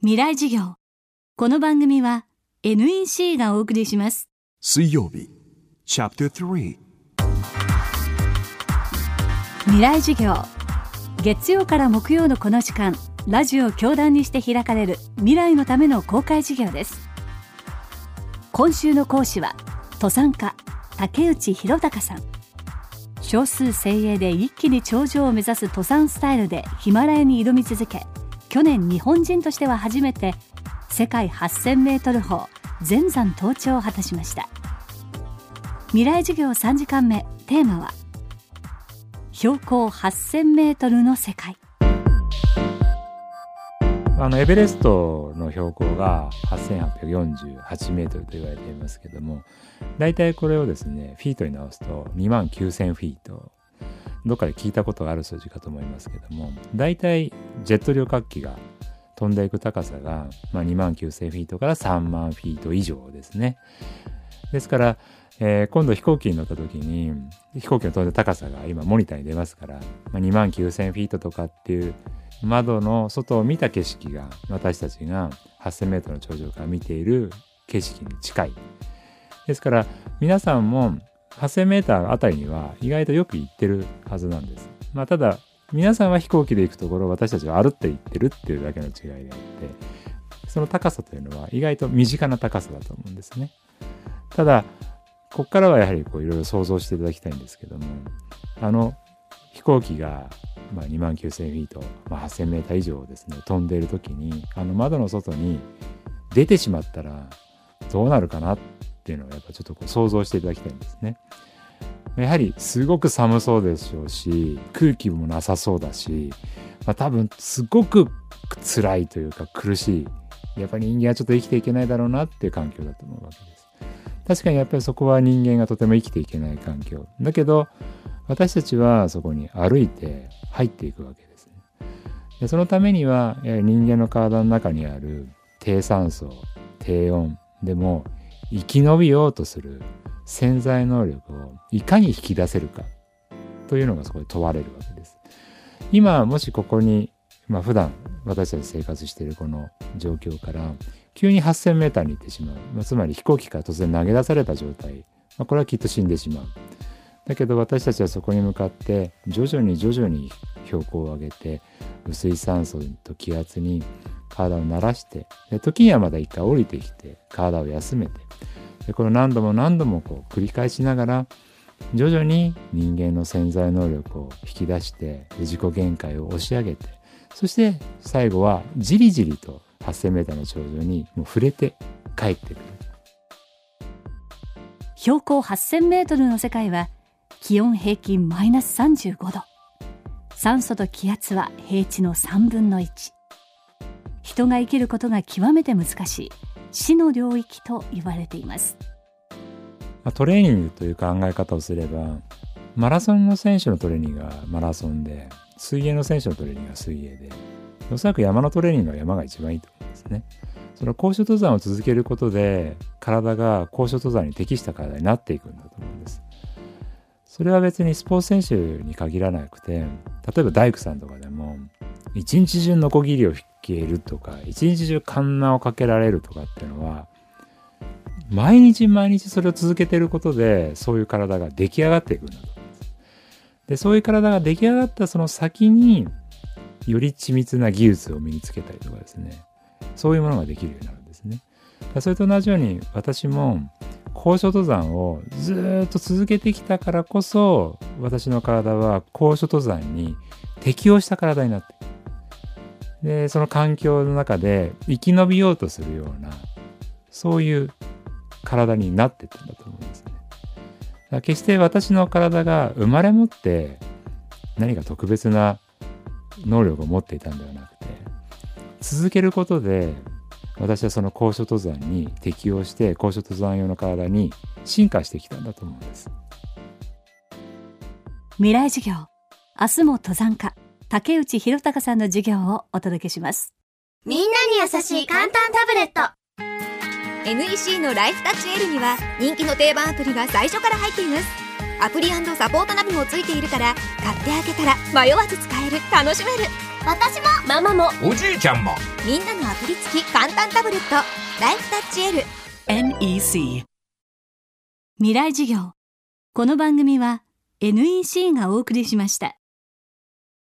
未来授業。この番組は NEC がお送りします。水曜日チャプター3未来授業。月曜から木曜のこの時間ラジオを教壇にして開かれる未来のための公開授業です。今週の講師は登山家竹内弘隆さん。少数精鋭で一気に頂上を目指す登山スタイルでヒマラヤに挑み続け去年日本人としては初めて世界8000メートル峰全山登頂を果たしました。未来授業3時間目テーマは標高8000メートルの世界。あのエベレストの標高が8848メートルと言われていますけども大体これをですねフィートに直すと2万9000フィートどっかで聞いたことがある数字かと思いますけども大体ジェット旅客機が飛んでいく高さが、まあ、2万9000フィートから3万フィート以上ですね。ですから、えー、今度飛行機に乗った時に飛行機の飛んで高さが今モニターに出ますから、まあ、2万9000フィートとかっていう窓の外を見た景色が私たちが8000メートルの頂上から見ている景色に近い。ですから皆さんも8000メーターあたりには意外とよく行ってるはずなんです。まあ、ただ、皆さんは飛行機で行くところ、私たちは歩って行ってるっていうだけの違いであって、その高さというのは意外と身近な高さだと思うんですね。ただ、ここからはやはりいろいろ想像していただきたいんですけども、あの飛行機がまあ2万9000フィート、まあ、8000メーター以上ですね、飛んでいる時に、あの窓の外に出てしまったらどうなるかなっっていうのをやっぱちょっとこう想像していただきたいんですね。やはりすごく寒そうでしょうし空気もなさそうだし、まあ、多分すごく辛いというか苦しいやっぱり人間はちょっと生きていけないだろうなっていう環境だと思うわけです。確かにやっぱりそこは人間がとても生きていけない環境だけど私たちはそこに歩いて入っていくわけですね。でそのためには人間の体の中にある低酸素低温でも生き延びようとする潜在能力をいかに引き出せるかというのがそこで問われるわけです。今もしここに、まあ、普段私たち生活しているこの状況から急に 8000m に行ってしまう、まあ、つまり飛行機から突然投げ出された状態、まあ、これはきっと死んでしまう。だけど私たちはそこに向かって徐々に徐々に標高を上げて薄い酸素と気圧に体を慣らしてで時にはまだ一回降りてきて体を休めてでこの何度も何度もこう繰り返しながら徐々に人間の潜在能力を引き出して自己限界を押し上げてそして最後はじりじりと 8000m の頂上にもう触れて帰ってくる。標高 8000m の世界は気温平均マイナス35度。酸素と気圧は平地の3分の1人が生きることが極めて難しい死の領域と言われています。トレーニングという考え方をすればマラソンの選手のトレーニングがマラソンで水泳の選手のトレーニングが水泳でおそらく山のトレーニングは山が一番いいと思うんですね。その高所登山を続けることで体が高所登山に適した体になっていくんだと思うんです。それは別にスポーツ選手に限らなくて例えば大工さんとかでも一日中ノコギリを引けるとか一日中カンナをかけられるとかっていうのは毎日毎日それを続けてることでそういう体が出来上がっていくんだと思います。でそういう体が出来上がったその先により緻密な技術を身につけたりとかですねそういうものができるようになるんですね。それと同じように私も高所登山をずっと続けてきたからこそ私の体は高所登山に適応した体になってでその環境の中で生き延びようとするようなそういう体になってったんだと思うんですね。決して私の体が生まれ持って何か特別な能力を持っていたんではなくて続けることで私はその高所登山に適応して高所登山用の体に進化してきたんだと思うんです未来授業明日も登山家竹内弘隆さんの授業をお届けします。みんなに優しい簡単タブレット。NEC のライフタッチ L には人気の定番アプリが最初から入っています。アプリサポートナビもついているから買ってあげたら迷わず使える楽しめる。私もママも。おじいちゃんも。みんなのアプリ付き簡単タブレット。ライフタッチ L NEC 未来授業。この番組は NEC がお送りしました